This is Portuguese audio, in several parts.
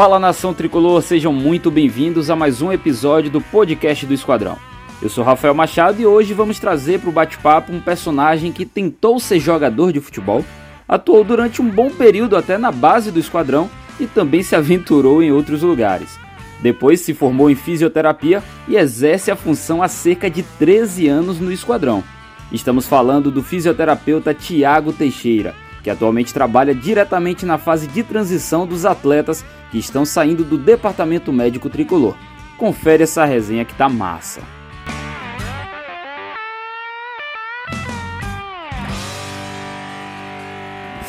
Fala nação tricolor, sejam muito bem-vindos a mais um episódio do podcast do Esquadrão. Eu sou Rafael Machado e hoje vamos trazer para o bate-papo um personagem que tentou ser jogador de futebol, atuou durante um bom período até na base do Esquadrão e também se aventurou em outros lugares. Depois se formou em fisioterapia e exerce a função há cerca de 13 anos no Esquadrão. Estamos falando do fisioterapeuta Tiago Teixeira, que atualmente trabalha diretamente na fase de transição dos atletas que estão saindo do departamento médico tricolor. Confere essa resenha que tá massa.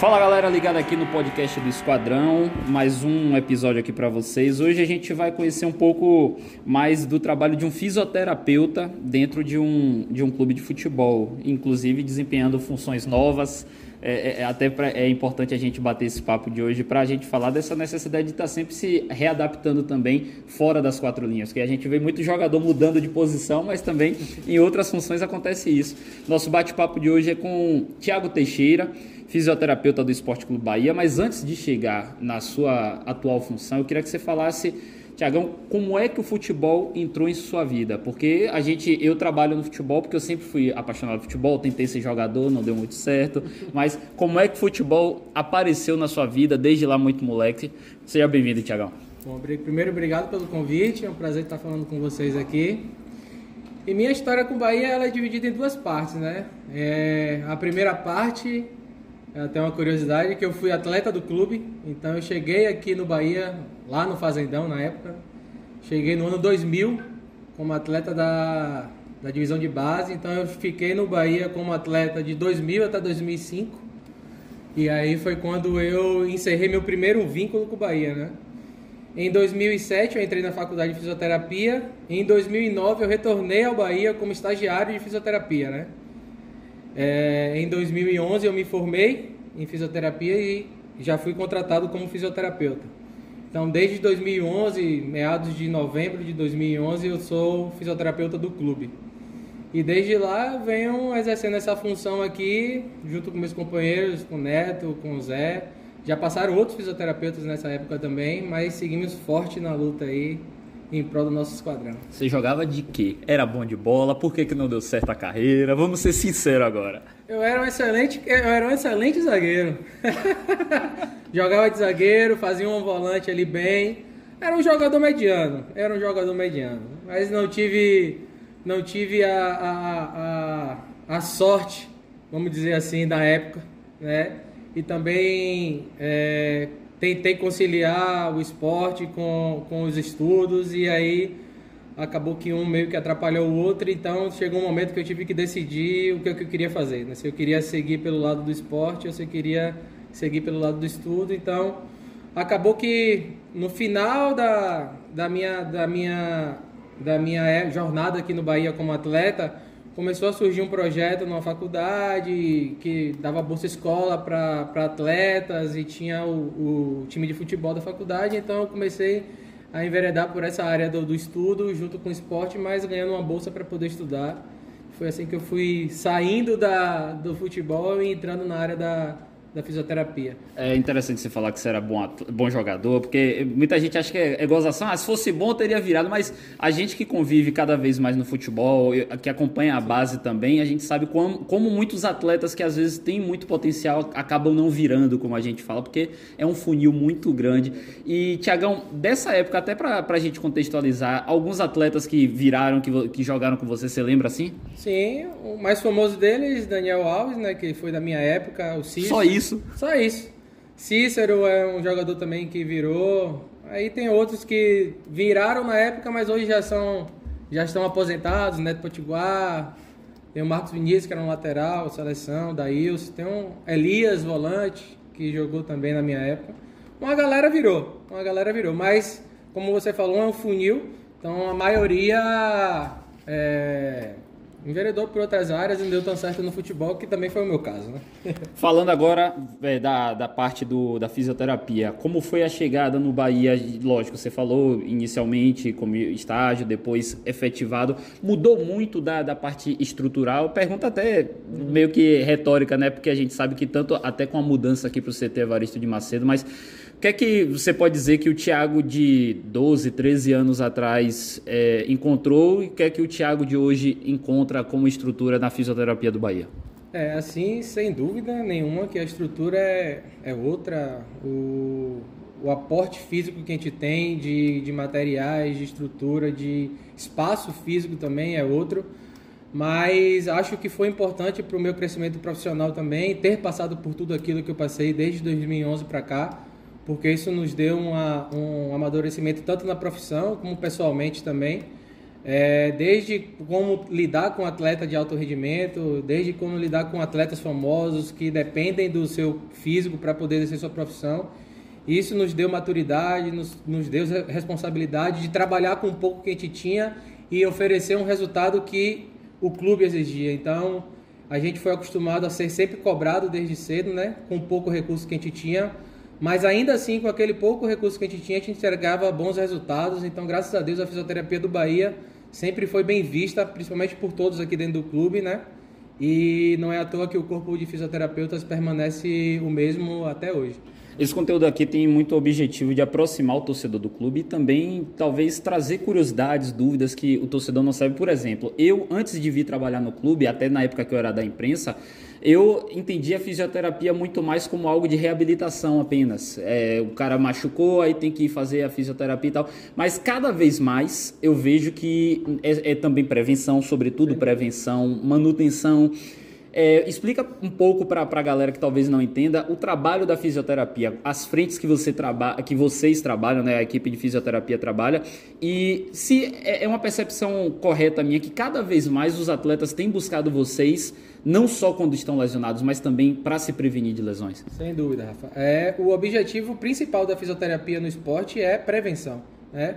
Fala galera ligada aqui no podcast do Esquadrão, mais um episódio aqui para vocês. Hoje a gente vai conhecer um pouco mais do trabalho de um fisioterapeuta dentro de um, de um clube de futebol, inclusive desempenhando funções novas. É, é, é até pra, é importante a gente bater esse papo de hoje para a gente falar dessa necessidade de estar tá sempre se readaptando também fora das quatro linhas, porque a gente vê muito jogador mudando de posição, mas também em outras funções acontece isso. Nosso bate-papo de hoje é com Tiago Teixeira fisioterapeuta do Esporte Clube Bahia, mas antes de chegar na sua atual função, eu queria que você falasse, Tiagão, como é que o futebol entrou em sua vida? Porque a gente, eu trabalho no futebol porque eu sempre fui apaixonado por futebol, tentei ser jogador, não deu muito certo, mas como é que o futebol apareceu na sua vida desde lá muito moleque? Seja bem-vindo, Tiagão. Bom, primeiro, obrigado pelo convite, é um prazer estar falando com vocês aqui. E minha história com o Bahia ela é dividida em duas partes, né? É, a primeira parte tem uma curiosidade que eu fui atleta do clube, então eu cheguei aqui no Bahia, lá no Fazendão na época. Cheguei no ano 2000 como atleta da, da divisão de base, então eu fiquei no Bahia como atleta de 2000 até 2005. E aí foi quando eu encerrei meu primeiro vínculo com o Bahia, né? Em 2007 eu entrei na faculdade de fisioterapia. Em 2009 eu retornei ao Bahia como estagiário de fisioterapia, né? É, em 2011 eu me formei em fisioterapia e já fui contratado como fisioterapeuta. Então, desde 2011, meados de novembro de 2011, eu sou fisioterapeuta do clube. E desde lá venho exercendo essa função aqui, junto com meus companheiros, com o Neto, com o Zé. Já passaram outros fisioterapeutas nessa época também, mas seguimos forte na luta aí em prol do nosso esquadrão. Você jogava de quê? Era bom de bola? Por que, que não deu certo a carreira? Vamos ser sinceros agora. Eu era um excelente, eu era um excelente zagueiro. jogava de zagueiro, fazia um volante ali bem. Era um jogador mediano, era um jogador mediano. Mas não tive, não tive a, a, a, a sorte, vamos dizer assim, da época, né? E também é, tentei conciliar o esporte com, com os estudos e aí acabou que um meio que atrapalhou o outro, então chegou um momento que eu tive que decidir o que, é que eu queria fazer, né? se eu queria seguir pelo lado do esporte ou se eu queria seguir pelo lado do estudo, então acabou que no final da, da, minha, da, minha, da minha jornada aqui no Bahia como atleta, começou a surgir um projeto numa faculdade que dava bolsa escola para atletas e tinha o, o, time de futebol da faculdade, então eu comecei a enveredar por essa área do, do estudo junto com o esporte, mas ganhando uma bolsa para poder estudar. Foi assim que eu fui saindo da, do futebol e entrando na área da, da fisioterapia. É interessante você falar que você era bom, bom jogador, porque muita gente acha que é, é gozação, ah, se fosse bom teria virado, mas a gente que convive cada vez mais no futebol, que acompanha a base também, a gente sabe como, como muitos atletas que às vezes têm muito potencial acabam não virando, como a gente fala, porque é um funil muito grande. E, Tiagão, dessa época, até para a gente contextualizar, alguns atletas que viraram, que, que jogaram com você, você lembra assim? Sim, o mais famoso deles, Daniel Alves, né, que foi da minha época, o Cícero. Só isso? Isso. Só isso. Cícero é um jogador também que virou. Aí tem outros que viraram na época, mas hoje já são já estão aposentados, Neto Potiguar, tem o Marcos Vinícius, que era um lateral, seleção, Daílson, tem um Elias, volante, que jogou também na minha época. Uma galera virou, uma galera virou, mas como você falou, é um funil, então a maioria é, enveredou por outras áreas e não deu tão certo no futebol, que também foi o meu caso, né? Falando agora é, da, da parte do, da fisioterapia, como foi a chegada no Bahia? Lógico, você falou inicialmente como estágio, depois efetivado. Mudou muito da, da parte estrutural? Pergunta até meio que retórica, né? Porque a gente sabe que tanto até com a mudança aqui para o CT Evaristo de Macedo, mas que é que você pode dizer que o Thiago de 12, 13 anos atrás é, encontrou e o que é que o Thiago de hoje encontra como estrutura na fisioterapia do Bahia? É, assim, sem dúvida nenhuma que a estrutura é, é outra. O, o aporte físico que a gente tem de, de materiais, de estrutura, de espaço físico também é outro. Mas acho que foi importante para o meu crescimento profissional também ter passado por tudo aquilo que eu passei desde 2011 para cá porque isso nos deu uma, um amadurecimento tanto na profissão como pessoalmente também. É, desde como lidar com atleta de alto rendimento, desde como lidar com atletas famosos que dependem do seu físico para poder exercer sua profissão. Isso nos deu maturidade, nos, nos deu responsabilidade de trabalhar com o pouco que a gente tinha e oferecer um resultado que o clube exigia. Então, a gente foi acostumado a ser sempre cobrado desde cedo, né? Com pouco recurso que a gente tinha mas ainda assim, com aquele pouco recurso que a gente tinha, a gente entregava bons resultados. Então, graças a Deus, a fisioterapia do Bahia sempre foi bem vista, principalmente por todos aqui dentro do clube, né? E não é à toa que o corpo de fisioterapeutas permanece o mesmo até hoje. Esse conteúdo aqui tem muito objetivo de aproximar o torcedor do clube e também talvez trazer curiosidades, dúvidas que o torcedor não sabe. Por exemplo, eu antes de vir trabalhar no clube, até na época que eu era da imprensa, eu entendi a fisioterapia muito mais como algo de reabilitação apenas. É, o cara machucou, aí tem que fazer a fisioterapia e tal. Mas cada vez mais eu vejo que é, é também prevenção, sobretudo prevenção, manutenção. É, explica um pouco para a galera que talvez não entenda o trabalho da fisioterapia, as frentes que, você traba que vocês trabalham, né, a equipe de fisioterapia trabalha, e se é, é uma percepção correta minha que cada vez mais os atletas têm buscado vocês não só quando estão lesionados, mas também para se prevenir de lesões? Sem dúvida, Rafa. É, o objetivo principal da fisioterapia no esporte é prevenção. Né?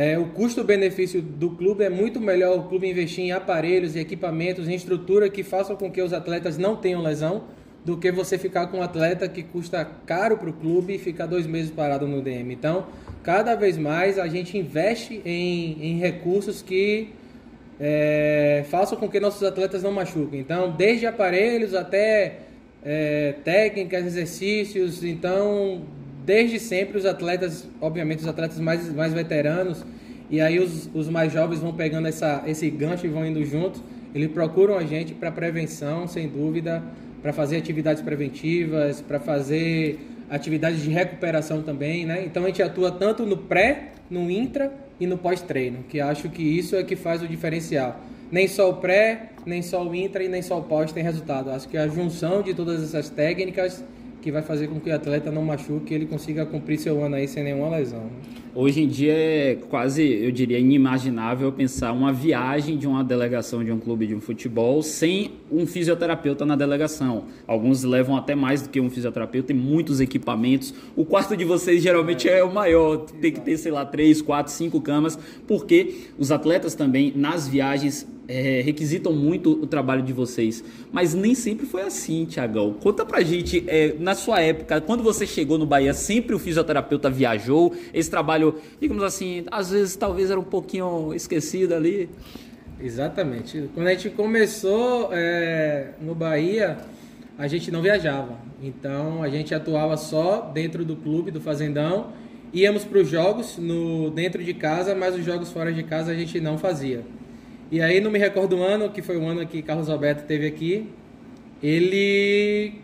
É, o custo-benefício do clube é muito melhor o clube investir em aparelhos e equipamentos, em estrutura que façam com que os atletas não tenham lesão, do que você ficar com um atleta que custa caro para o clube e ficar dois meses parado no DM. Então, cada vez mais a gente investe em, em recursos que é, façam com que nossos atletas não machuquem. Então, desde aparelhos até é, técnicas, exercícios. Então, desde sempre os atletas, obviamente os atletas mais, mais veteranos, e aí os, os mais jovens vão pegando essa, esse gancho e vão indo juntos. Eles procuram a gente para prevenção, sem dúvida, para fazer atividades preventivas, para fazer atividades de recuperação também, né? Então a gente atua tanto no pré, no intra e no pós-treino, que acho que isso é que faz o diferencial. Nem só o pré, nem só o intra e nem só o pós tem resultado. Acho que a junção de todas essas técnicas que vai fazer com que o atleta não machuque e ele consiga cumprir seu ano aí sem nenhuma lesão. Hoje em dia é quase, eu diria, inimaginável pensar uma viagem de uma delegação de um clube de um futebol sem um fisioterapeuta na delegação. Alguns levam até mais do que um fisioterapeuta, tem muitos equipamentos. O quarto de vocês geralmente é, é o maior, tem que ter, sei lá, três, quatro, cinco camas, porque os atletas também nas viagens é, requisitam muito o trabalho de vocês. Mas nem sempre foi assim, Tiagão. Conta pra gente, é, na sua época, quando você chegou no Bahia, sempre o fisioterapeuta viajou? Esse trabalho, digamos assim, às vezes talvez era um pouquinho esquecido ali. Exatamente. Quando a gente começou é, no Bahia, a gente não viajava. Então a gente atuava só dentro do clube, do Fazendão. Íamos para os jogos no, dentro de casa, mas os jogos fora de casa a gente não fazia. E aí não me recordo o ano, que foi o ano que Carlos Alberto teve aqui, ele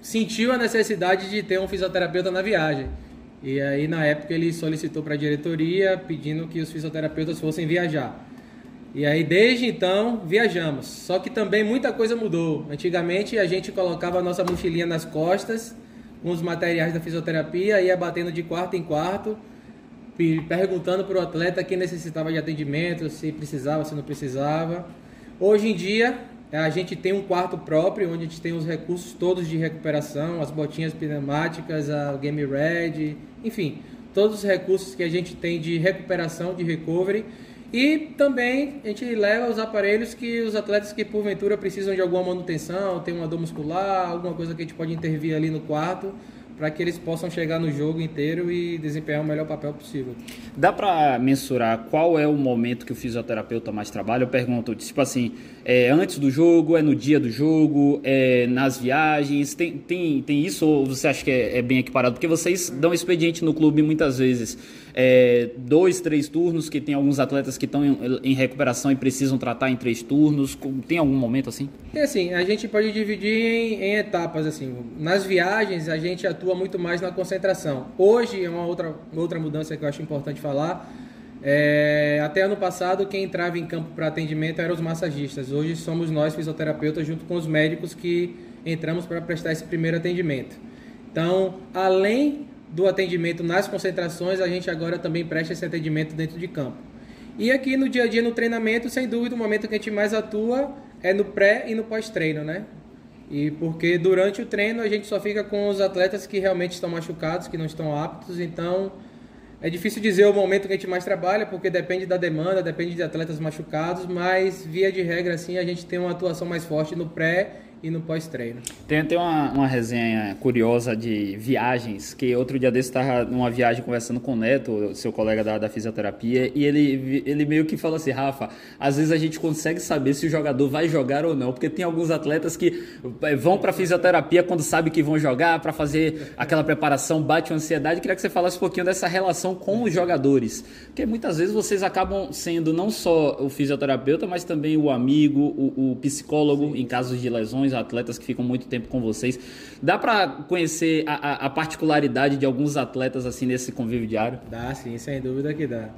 sentiu a necessidade de ter um fisioterapeuta na viagem. E aí na época ele solicitou para a diretoria pedindo que os fisioterapeutas fossem viajar. E aí desde então viajamos. Só que também muita coisa mudou. Antigamente a gente colocava a nossa mochilinha nas costas com os materiais da fisioterapia, ia batendo de quarto em quarto perguntando para o atleta quem necessitava de atendimento, se precisava, se não precisava. Hoje em dia, a gente tem um quarto próprio, onde a gente tem os recursos todos de recuperação, as botinhas pneumáticas, a Game Red, enfim, todos os recursos que a gente tem de recuperação, de recovery. E também a gente leva os aparelhos que os atletas que porventura precisam de alguma manutenção, tem uma dor muscular, alguma coisa que a gente pode intervir ali no quarto para que eles possam chegar no jogo inteiro e desempenhar o melhor papel possível. Dá para mensurar qual é o momento que o fisioterapeuta mais trabalha? Eu pergunto, tipo assim, é antes do jogo, é no dia do jogo, é nas viagens? Tem, tem, tem isso ou você acha que é, é bem equiparado? Porque vocês dão expediente no clube muitas vezes. É, dois, três turnos, que tem alguns atletas que estão em, em, recuperação e precisam tratar em três turnos. Tem algum momento assim? É assim, a gente pode dividir em, em, etapas. assim. Nas viagens, a gente atua muito mais na concentração. Hoje, é uma outra, outra mudança que eu acho importante falar é, até ano passado, quem entrava em campo para atendimento eram os massagistas. Hoje somos nós, fisioterapeutas, junto com os médicos, que entramos para prestar esse primeiro atendimento. Então, além do atendimento nas concentrações, a gente agora também presta esse atendimento dentro de campo. E aqui no dia a dia, no treinamento, sem dúvida, o momento que a gente mais atua é no pré e no pós-treino, né? E porque durante o treino a gente só fica com os atletas que realmente estão machucados, que não estão aptos, então é difícil dizer o momento que a gente mais trabalha, porque depende da demanda, depende de atletas machucados, mas via de regra, assim, a gente tem uma atuação mais forte no pré e no pós-treino. Tem até uma, uma resenha curiosa de viagens, que outro dia desse estava numa viagem conversando com o Neto, seu colega da, da fisioterapia, e ele, ele meio que falou assim, Rafa, às vezes a gente consegue saber se o jogador vai jogar ou não, porque tem alguns atletas que eh, vão para fisioterapia quando sabe que vão jogar, para fazer aquela preparação, bate uma ansiedade. queria que você falasse um pouquinho dessa relação com os jogadores, porque muitas vezes vocês acabam sendo não só o fisioterapeuta, mas também o amigo, o, o psicólogo Sim. em casos de lesões, atletas que ficam muito tempo com vocês. Dá para conhecer a, a, particularidade de alguns atletas assim nesse convívio diário? Dá, sim, sem dúvida que dá.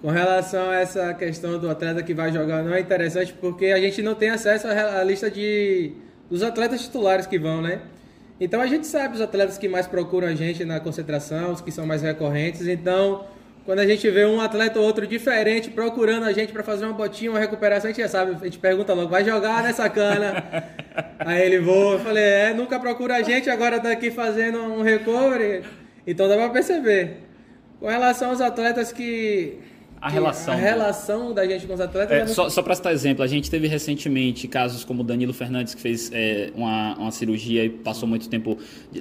Com relação a essa questão do atleta que vai jogar, não é interessante porque a gente não tem acesso à lista de dos atletas titulares que vão, né? Então a gente sabe os atletas que mais procuram a gente na concentração, os que são mais recorrentes. Então quando a gente vê um atleta ou outro diferente procurando a gente para fazer uma botinha, uma recuperação, a gente já sabe, a gente pergunta logo, vai jogar nessa cana? Aí ele voa, eu falei, é, nunca procura a gente, agora tá aqui fazendo um recovery. Então dá para perceber. Com relação aos atletas que a relação. A relação da gente com os atletas. É, é só só para citar exemplo, a gente teve recentemente casos como o Danilo Fernandes, que fez é, uma, uma cirurgia e passou muito tempo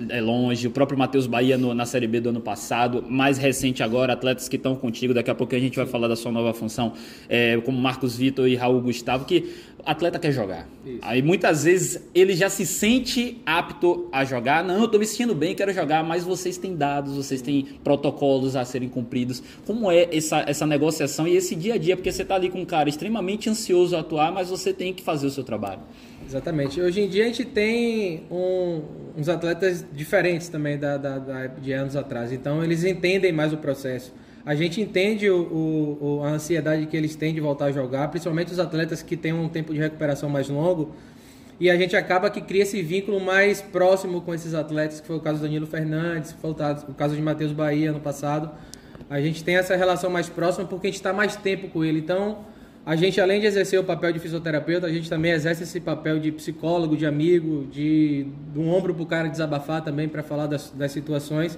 é, longe, o próprio Matheus Bahia no, na Série B do ano passado, mais recente agora, atletas que estão contigo, daqui a pouco a gente vai falar da sua nova função, é, como Marcos Vitor e Raul Gustavo, que atleta quer jogar. Isso. Aí muitas vezes ele já se sente apto a jogar. Não, eu estou me sentindo bem, quero jogar, mas vocês têm dados, vocês têm protocolos a serem cumpridos. Como é essa, essa negociação e esse dia a dia? Porque você está ali com um cara extremamente ansioso a atuar, mas você tem que fazer o seu trabalho. Exatamente. Hoje em dia a gente tem um, uns atletas diferentes também da, da, da, de anos atrás. Então eles entendem mais o processo. A gente entende o, o, a ansiedade que eles têm de voltar a jogar, principalmente os atletas que têm um tempo de recuperação mais longo. E a gente acaba que cria esse vínculo mais próximo com esses atletas, que foi o caso do Danilo Fernandes, foi o caso de Matheus Bahia no passado. A gente tem essa relação mais próxima porque a gente está mais tempo com ele. Então, a gente, além de exercer o papel de fisioterapeuta, a gente também exerce esse papel de psicólogo, de amigo, de, de um ombro para o cara desabafar também para falar das, das situações.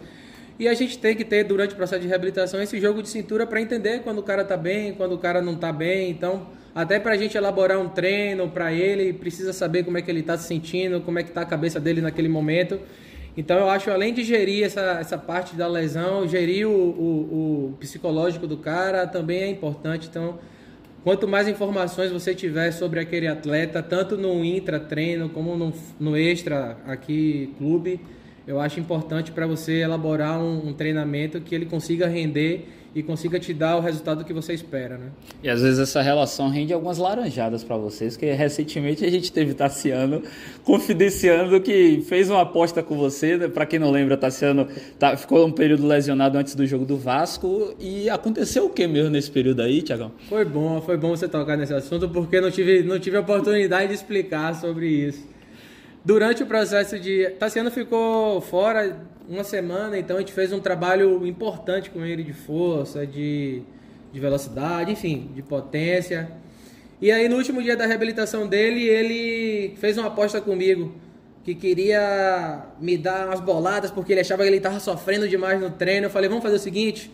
E a gente tem que ter, durante o processo de reabilitação, esse jogo de cintura para entender quando o cara está bem, quando o cara não está bem. Então, até para a gente elaborar um treino para ele, precisa saber como é que ele está se sentindo, como é que está a cabeça dele naquele momento. Então, eu acho, além de gerir essa, essa parte da lesão, gerir o, o, o psicológico do cara também é importante. Então, quanto mais informações você tiver sobre aquele atleta, tanto no intra-treino como no, no extra aqui clube, eu acho importante para você elaborar um, um, treinamento que ele consiga render e consiga te dar o resultado que você espera, né? E às vezes essa relação rende algumas laranjadas para vocês, que recentemente a gente teve Tassiano confidenciando que fez uma aposta com você, né? para quem não lembra, Tassiano tá, ficou um período lesionado antes do jogo do Vasco e aconteceu o que mesmo nesse período aí, Tiagão? Foi bom, foi bom você tocar nesse assunto porque não tive, não tive a oportunidade de explicar sobre isso durante o processo de. Tassiano ficou fora uma semana, então a gente fez um trabalho importante com ele de força, de, de velocidade, enfim, de potência. E aí no último dia da reabilitação dele, ele fez uma aposta comigo que queria me dar umas boladas porque ele achava que ele estava sofrendo demais no treino. Eu falei, vamos fazer o seguinte,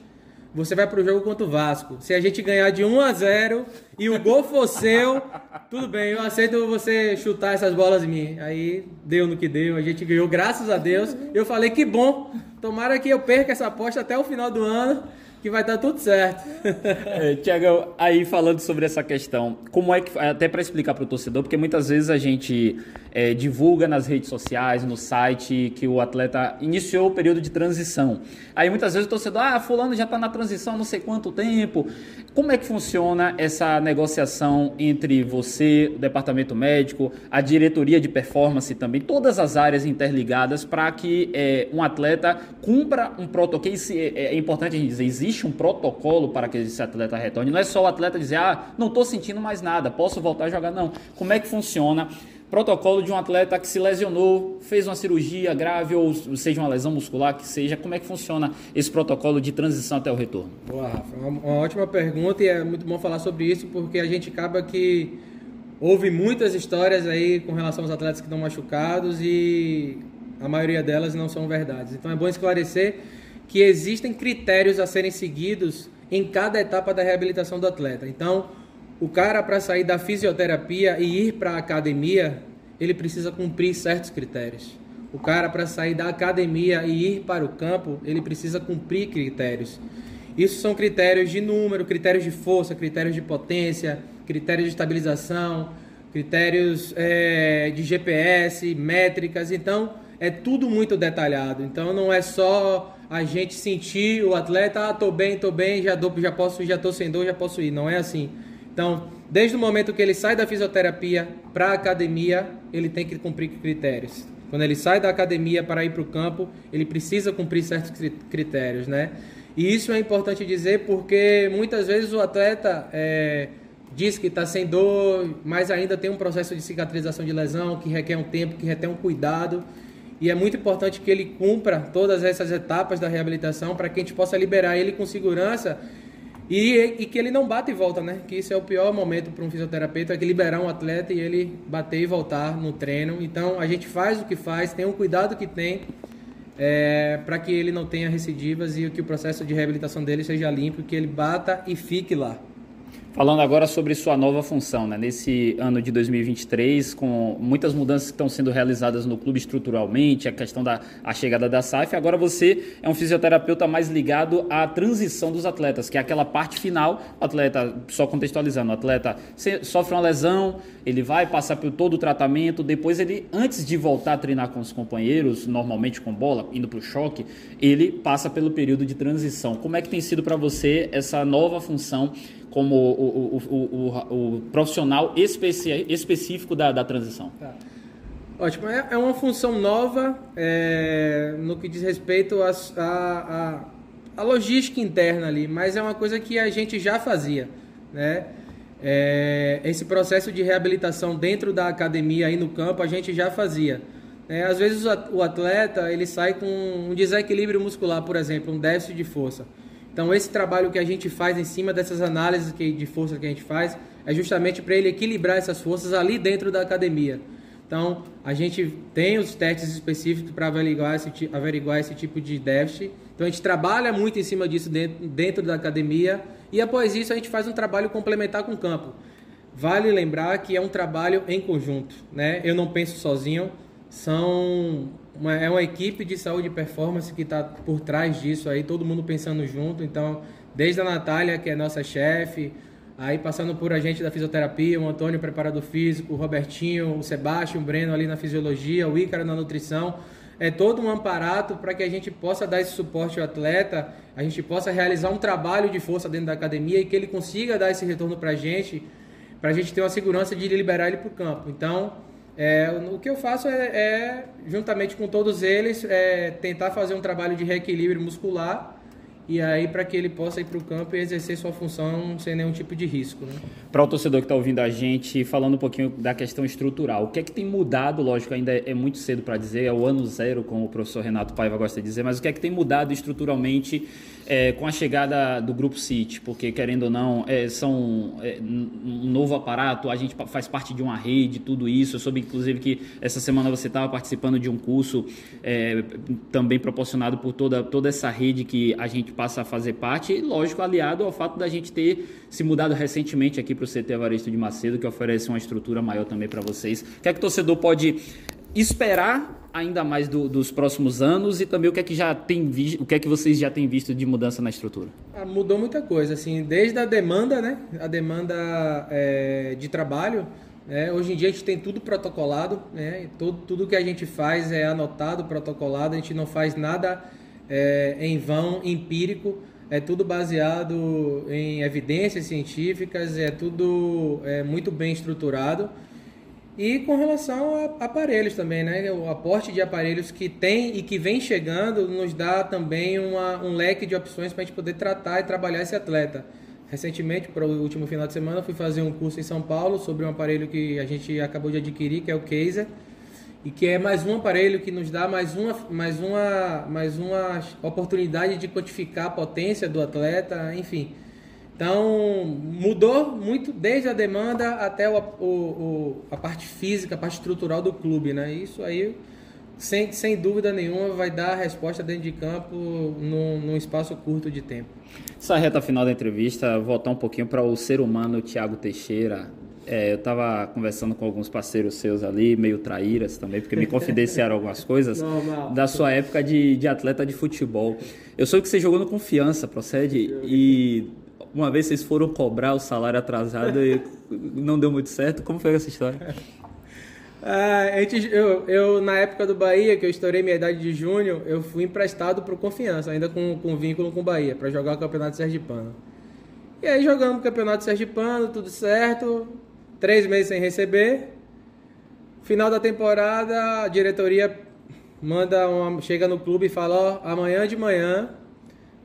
você vai pro jogo contra o Vasco. Se a gente ganhar de 1 a 0 e o gol for seu, tudo bem, eu aceito você chutar essas bolas em mim. Aí deu no que deu, a gente ganhou, graças a Deus. Eu falei que bom, tomara que eu perca essa aposta até o final do ano, que vai dar tudo certo. É, Tiago, aí falando sobre essa questão, como é que até para explicar para o torcedor, porque muitas vezes a gente é, divulga nas redes sociais, no site que o atleta iniciou o período de transição. Aí muitas vezes o torcedor, ah, fulano já está na transição, não sei quanto tempo. Como é que funciona essa negociação entre você, o departamento médico, a diretoria de performance também, todas as áreas interligadas para que é, um atleta cumpra um protocolo? É, é importante a gente dizer, existe um protocolo para que esse atleta retorne. Não é só o atleta dizer, ah, não estou sentindo mais nada, posso voltar a jogar. Não. Como é que funciona? protocolo de um atleta que se lesionou, fez uma cirurgia grave ou seja uma lesão muscular, que seja, como é que funciona esse protocolo de transição até o retorno? Boa, Rafa, uma ótima pergunta e é muito bom falar sobre isso porque a gente acaba que houve muitas histórias aí com relação aos atletas que estão machucados e a maioria delas não são verdades. Então é bom esclarecer que existem critérios a serem seguidos em cada etapa da reabilitação do atleta. Então, o cara, para sair da fisioterapia e ir para a academia, ele precisa cumprir certos critérios. O cara, para sair da academia e ir para o campo, ele precisa cumprir critérios. Isso são critérios de número, critérios de força, critérios de potência, critérios de estabilização, critérios é, de GPS, métricas. Então, é tudo muito detalhado. Então, não é só a gente sentir o atleta, ah, tô bem, tô bem, já, dou, já posso, já tô sem dor, já posso ir. Não é assim. Então, desde o momento que ele sai da fisioterapia para a academia, ele tem que cumprir critérios. Quando ele sai da academia para ir para o campo, ele precisa cumprir certos critérios, né? E isso é importante dizer porque muitas vezes o atleta é, diz que está sem dor, mas ainda tem um processo de cicatrização de lesão que requer um tempo, que requer um cuidado. E é muito importante que ele cumpra todas essas etapas da reabilitação para que a gente possa liberar ele com segurança e, e, que ele não bate e volta, né? Que isso é o pior momento para um fisioterapeuta, é que liberar um atleta e ele bater e voltar no treino. Então a gente faz o que faz, tem o cuidado que tem é, para que ele não tenha recidivas e que o processo de reabilitação dele seja limpo, que ele bata e fique lá. Falando agora sobre sua nova função, né? nesse ano de 2023, com muitas mudanças que estão sendo realizadas no clube estruturalmente, a questão da a chegada da SAF, agora você é um fisioterapeuta mais ligado à transição dos atletas, que é aquela parte final, o atleta, só contextualizando, o atleta sofre uma lesão, ele vai passar por todo o tratamento, depois ele, antes de voltar a treinar com os companheiros, normalmente com bola, indo para o choque, ele passa pelo período de transição. Como é que tem sido para você essa nova função como o, o, o, o profissional especi específico da, da transição. Tá. Ótimo, é, é, uma função nova é, no que diz respeito à a, a, a, logística interna ali, mas é uma coisa que a gente já fazia, né? É, esse processo de reabilitação dentro da academia e no campo a gente já fazia. É, às vezes o atleta ele sai com um desequilíbrio muscular, por exemplo, um déficit de força. Então, esse trabalho que a gente faz em cima dessas análises de força que a gente faz é justamente para ele equilibrar essas forças ali dentro da academia. Então, a gente tem os testes específicos para averiguar esse, averiguar esse tipo de déficit. Então, a gente trabalha muito em cima disso dentro, dentro da academia e, após isso, a gente faz um trabalho complementar com o campo. Vale lembrar que é um trabalho em conjunto, né? Eu não penso sozinho, são uma, é uma equipe de saúde e performance que está por trás disso aí, todo mundo pensando junto. Então, desde a Natália, que é nossa chefe, aí passando por a gente da fisioterapia, o Antônio, preparador físico, o Robertinho, o Sebastião, o Breno ali na fisiologia, o Ícaro na nutrição. É todo um aparato para que a gente possa dar esse suporte ao atleta, a gente possa realizar um trabalho de força dentro da academia e que ele consiga dar esse retorno para a gente, para a gente ter uma segurança de liberar ele para o campo. Então, é, o que eu faço é, é juntamente com todos eles, é, tentar fazer um trabalho de reequilíbrio muscular e aí para que ele possa ir para o campo e exercer sua função sem nenhum tipo de risco. Né? Para o torcedor que está ouvindo a gente, falando um pouquinho da questão estrutural, o que é que tem mudado? Lógico, ainda é muito cedo para dizer, é o ano zero, como o professor Renato Paiva gosta de dizer, mas o que é que tem mudado estruturalmente é, com a chegada do Grupo City? Porque, querendo ou não, é, são é, um novo aparato, a gente faz parte de uma rede, tudo isso. Eu soube, inclusive, que essa semana você estava participando de um curso é, também proporcionado por toda, toda essa rede que a gente passa a fazer parte, e lógico, aliado ao fato da gente ter se mudado recentemente aqui para o CT Evaristo de Macedo, que oferece uma estrutura maior também para vocês. O que é que o torcedor pode esperar ainda mais do, dos próximos anos e também o que é que já tem visto, o que é que vocês já têm visto de mudança na estrutura? Ah, mudou muita coisa, assim, desde a demanda, né? A demanda é, de trabalho. É, hoje em dia a gente tem tudo protocolado, né? Tudo, tudo que a gente faz é anotado, protocolado. A gente não faz nada é, em vão, empírico. É tudo baseado em evidências científicas. É tudo é, muito bem estruturado. E com relação a aparelhos também, né? O aporte de aparelhos que tem e que vem chegando nos dá também uma, um leque de opções para a gente poder tratar e trabalhar esse atleta. Recentemente, para o último final de semana, fui fazer um curso em São Paulo sobre um aparelho que a gente acabou de adquirir, que é o Kaiser, e que é mais um aparelho que nos dá mais uma, mais uma, mais uma oportunidade de quantificar a potência do atleta, enfim. Então, mudou muito desde a demanda até o, o, o, a parte física, a parte estrutural do clube, né? Isso aí, sem, sem dúvida nenhuma, vai dar a resposta dentro de campo num, num espaço curto de tempo. Essa reta final da entrevista, voltar um pouquinho para o ser humano Tiago Teixeira. É, eu estava conversando com alguns parceiros seus ali, meio traíras também, porque me confidenciaram algumas coisas Normal. da sua época de, de atleta de futebol. Eu soube que você jogou no Confiança, procede? E uma vez vocês foram cobrar o salário atrasado e não deu muito certo. Como foi essa história? Ah, eu, eu, na época do Bahia, que eu estourei minha idade de junho, eu fui emprestado para o Confiança, ainda com, com vínculo com o Bahia, para jogar o Campeonato Sergipano. E aí jogamos o Campeonato Sergipano, tudo certo, três meses sem receber. Final da temporada, a diretoria manda uma, chega no clube e fala, ó, amanhã de manhã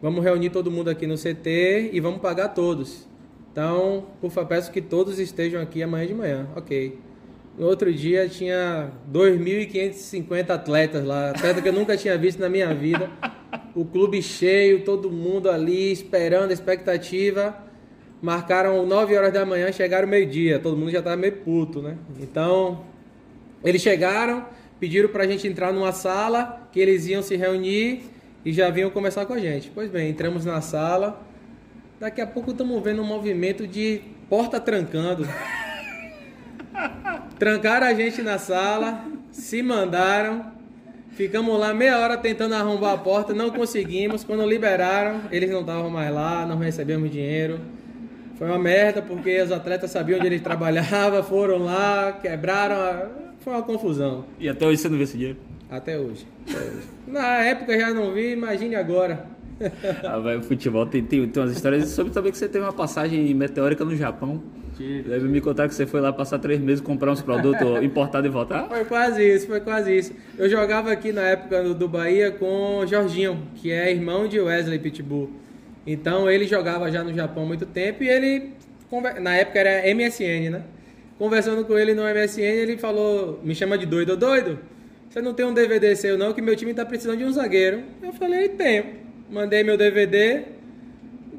Vamos reunir todo mundo aqui no CT e vamos pagar todos. Então, por favor, peço que todos estejam aqui amanhã de manhã. Ok. No outro dia tinha 2.550 atletas lá, atleta que eu nunca tinha visto na minha vida. O clube cheio, todo mundo ali esperando, expectativa. Marcaram 9 horas da manhã, chegaram meio-dia, todo mundo já estava meio puto, né? Então, eles chegaram, pediram para a gente entrar numa sala, que eles iam se reunir e já vinham conversar com a gente. Pois bem, entramos na sala. Daqui a pouco estamos vendo um movimento de porta trancando. Trancaram a gente na sala, se mandaram. Ficamos lá meia hora tentando arrombar a porta, não conseguimos. Quando liberaram, eles não estavam mais lá, não recebemos dinheiro. Foi uma merda porque os atletas sabiam onde eles trabalhavam, foram lá, quebraram. Foi uma confusão. E até hoje você não vê esse dinheiro? Até hoje. Até hoje. Na época já não vi, imagine agora. ah, vai, o futebol tem, tem, tem umas histórias. Soube também que você teve uma passagem meteórica no Japão. Deve me contar que você foi lá passar três meses comprar uns produtos importados e voltar? Foi quase isso, foi quase isso. Eu jogava aqui na época do, do Bahia com o Jorginho, que é irmão de Wesley Pitbull. Então ele jogava já no Japão há muito tempo e ele, na época era MSN, né? Conversando com ele no MSN, ele falou: Me chama de doido, doido. Você não tem um DVD seu não, que meu time está precisando de um zagueiro. Eu falei, tenho. Mandei meu DVD.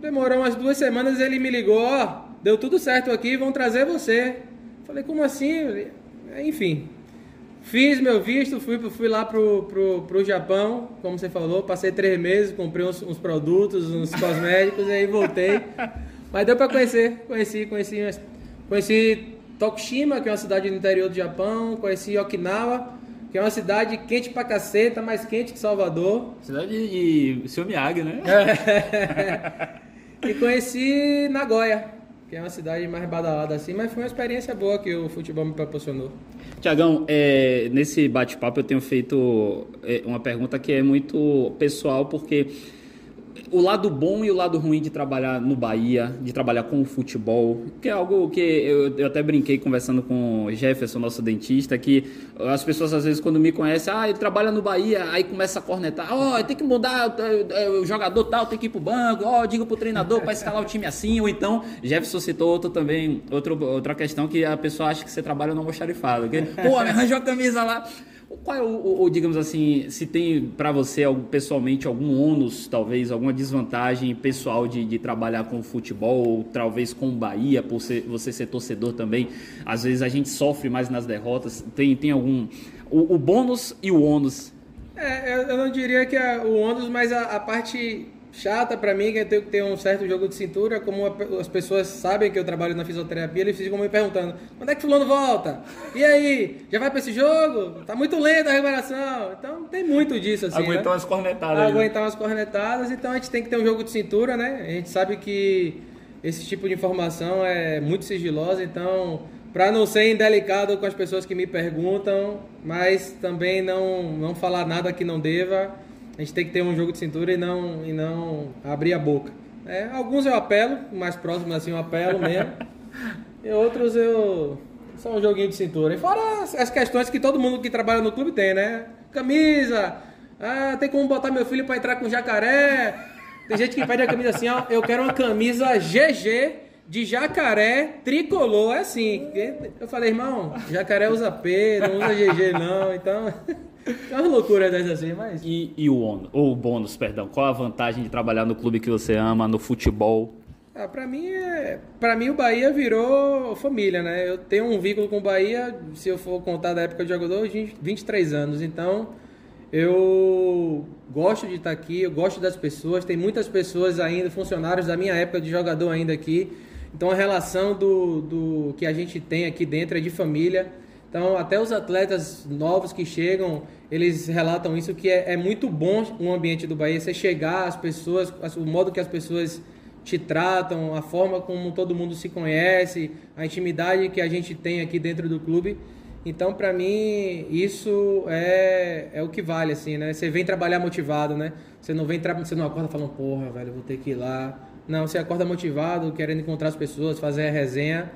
Demorou umas duas semanas ele me ligou, ó, deu tudo certo aqui, vão trazer você. Falei, como assim? Enfim. Fiz meu visto, fui, fui lá pro, pro, pro Japão, como você falou, passei três meses, comprei uns, uns produtos, uns cosméticos, e aí voltei. Mas deu para conhecer, conheci, conheci, conheci Tokushima, que é uma cidade no interior do Japão, conheci Okinawa, que é uma cidade quente pra caceta, mais quente que Salvador. Cidade de, de seu Miyagi, né? e conheci Nagoya, que é uma cidade mais badalada assim, mas foi uma experiência boa que o futebol me proporcionou. Tiagão, é, nesse bate-papo eu tenho feito é, uma pergunta que é muito pessoal, porque o lado bom e o lado ruim de trabalhar no Bahia, de trabalhar com o futebol, que é algo que eu, eu até brinquei conversando com o Jefferson, nosso dentista, que as pessoas às vezes quando me conhecem, ah, ele trabalha no Bahia, aí começa a cornetar, ó, oh, tem que mudar, o jogador tal tem que ir pro banco, ó, oh, diga pro treinador para escalar o time assim, ou então, Jefferson citou outro também, outro, outra questão que a pessoa acha que você trabalha no almoxarifado, que, pô, me arranjou a camisa lá. Qual é o, digamos assim, se tem para você pessoalmente algum ônus, talvez, alguma desvantagem pessoal de, de trabalhar com futebol, ou talvez com o Bahia, por ser, você ser torcedor também? Às vezes a gente sofre mais nas derrotas. Tem, tem algum. O, o bônus e o ônus? É, eu não diria que é o ônus, mas a, a parte chata para mim, que eu tenho que ter um certo jogo de cintura, como as pessoas sabem que eu trabalho na fisioterapia, eles ficam me perguntando, quando é que fulano volta? E aí, já vai para esse jogo? Tá muito lento a recuperação. Então tem muito disso, assim, Aguentar né? umas cornetadas. né? Aguentar umas cornetadas, então a gente tem que ter um jogo de cintura, né? A gente sabe que esse tipo de informação é muito sigilosa, então para não ser indelicado com as pessoas que me perguntam, mas também não, não falar nada que não deva, a gente tem que ter um jogo de cintura e não, e não abrir a boca. É, alguns eu apelo, mais próximos assim eu apelo mesmo, e outros eu. Só um joguinho de cintura. E fora as, as questões que todo mundo que trabalha no clube tem, né? Camisa, ah, tem como botar meu filho para entrar com jacaré. Tem gente que pede a camisa assim, ó, eu quero uma camisa GG de jacaré tricolor, é assim. Eu falei, irmão, jacaré usa P, não usa GG não, então. É uma loucura dessa assim, mas. E, e o, ônus, ou o bônus, perdão, qual a vantagem de trabalhar no clube que você ama, no futebol? Ah, pra mim é. Pra mim o Bahia virou família, né? Eu tenho um vínculo com o Bahia, se eu for contar da época de jogador, de 23 anos. Então, eu gosto de estar aqui, eu gosto das pessoas, tem muitas pessoas ainda, funcionários da minha época de jogador ainda aqui. Então a relação do, do que a gente tem aqui dentro é de família. Então até os atletas novos que chegam, eles relatam isso que é, é muito bom o ambiente do Bahia, você chegar, as pessoas, o modo que as pessoas te tratam, a forma como todo mundo se conhece, a intimidade que a gente tem aqui dentro do clube. Então, para mim, isso é, é o que vale, assim, né? Você vem trabalhar motivado, né? Você não vem você não acorda falando, porra, velho, vou ter que ir lá. Não, você acorda motivado, querendo encontrar as pessoas, fazer a resenha.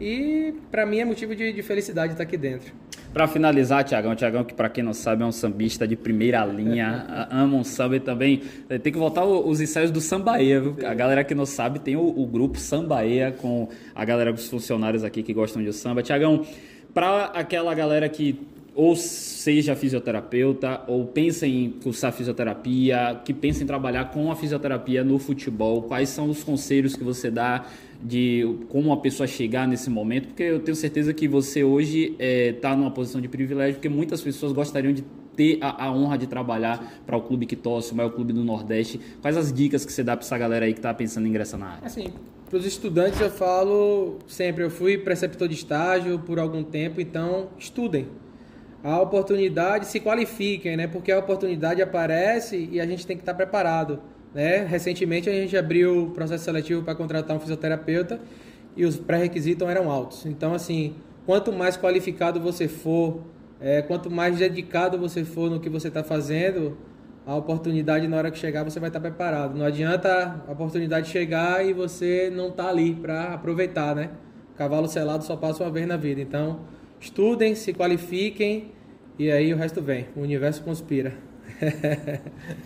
E para mim é motivo de, de felicidade estar aqui dentro. Para finalizar, Tiagão, Tiagão que para quem não sabe é um sambista de primeira linha, ama um samba e também eh, tem que voltar os ensaios do Sambaia, viu? A galera que não sabe tem o, o grupo Sambaia com a galera dos funcionários aqui que gostam de samba. Tiagão, para aquela galera que ou seja fisioterapeuta, ou pensa em cursar fisioterapia, que pensa em trabalhar com a fisioterapia no futebol, quais são os conselhos que você dá de como uma pessoa chegar nesse momento? Porque eu tenho certeza que você hoje está eh, é, numa posição de privilégio, porque muitas pessoas gostariam de ter a, a honra de trabalhar para o clube que torce, o maior clube do Nordeste. Quais as dicas que você dá para essa galera aí que está pensando em ingressar na área? Assim, para os estudantes eu falo sempre, eu fui preceptor de estágio por algum tempo, então estudem a oportunidade, se qualifiquem, né? Porque a oportunidade aparece e a gente tem que estar preparado. Né? Recentemente a gente abriu o processo seletivo para contratar um fisioterapeuta e os pré-requisitos eram altos. Então, assim, quanto mais qualificado você for, é, quanto mais dedicado você for no que você está fazendo, a oportunidade na hora que chegar você vai estar preparado. Não adianta a oportunidade chegar e você não tá ali para aproveitar, né? Cavalo selado só passa uma vez na vida. Então, Estudem, se qualifiquem e aí o resto vem. O universo conspira.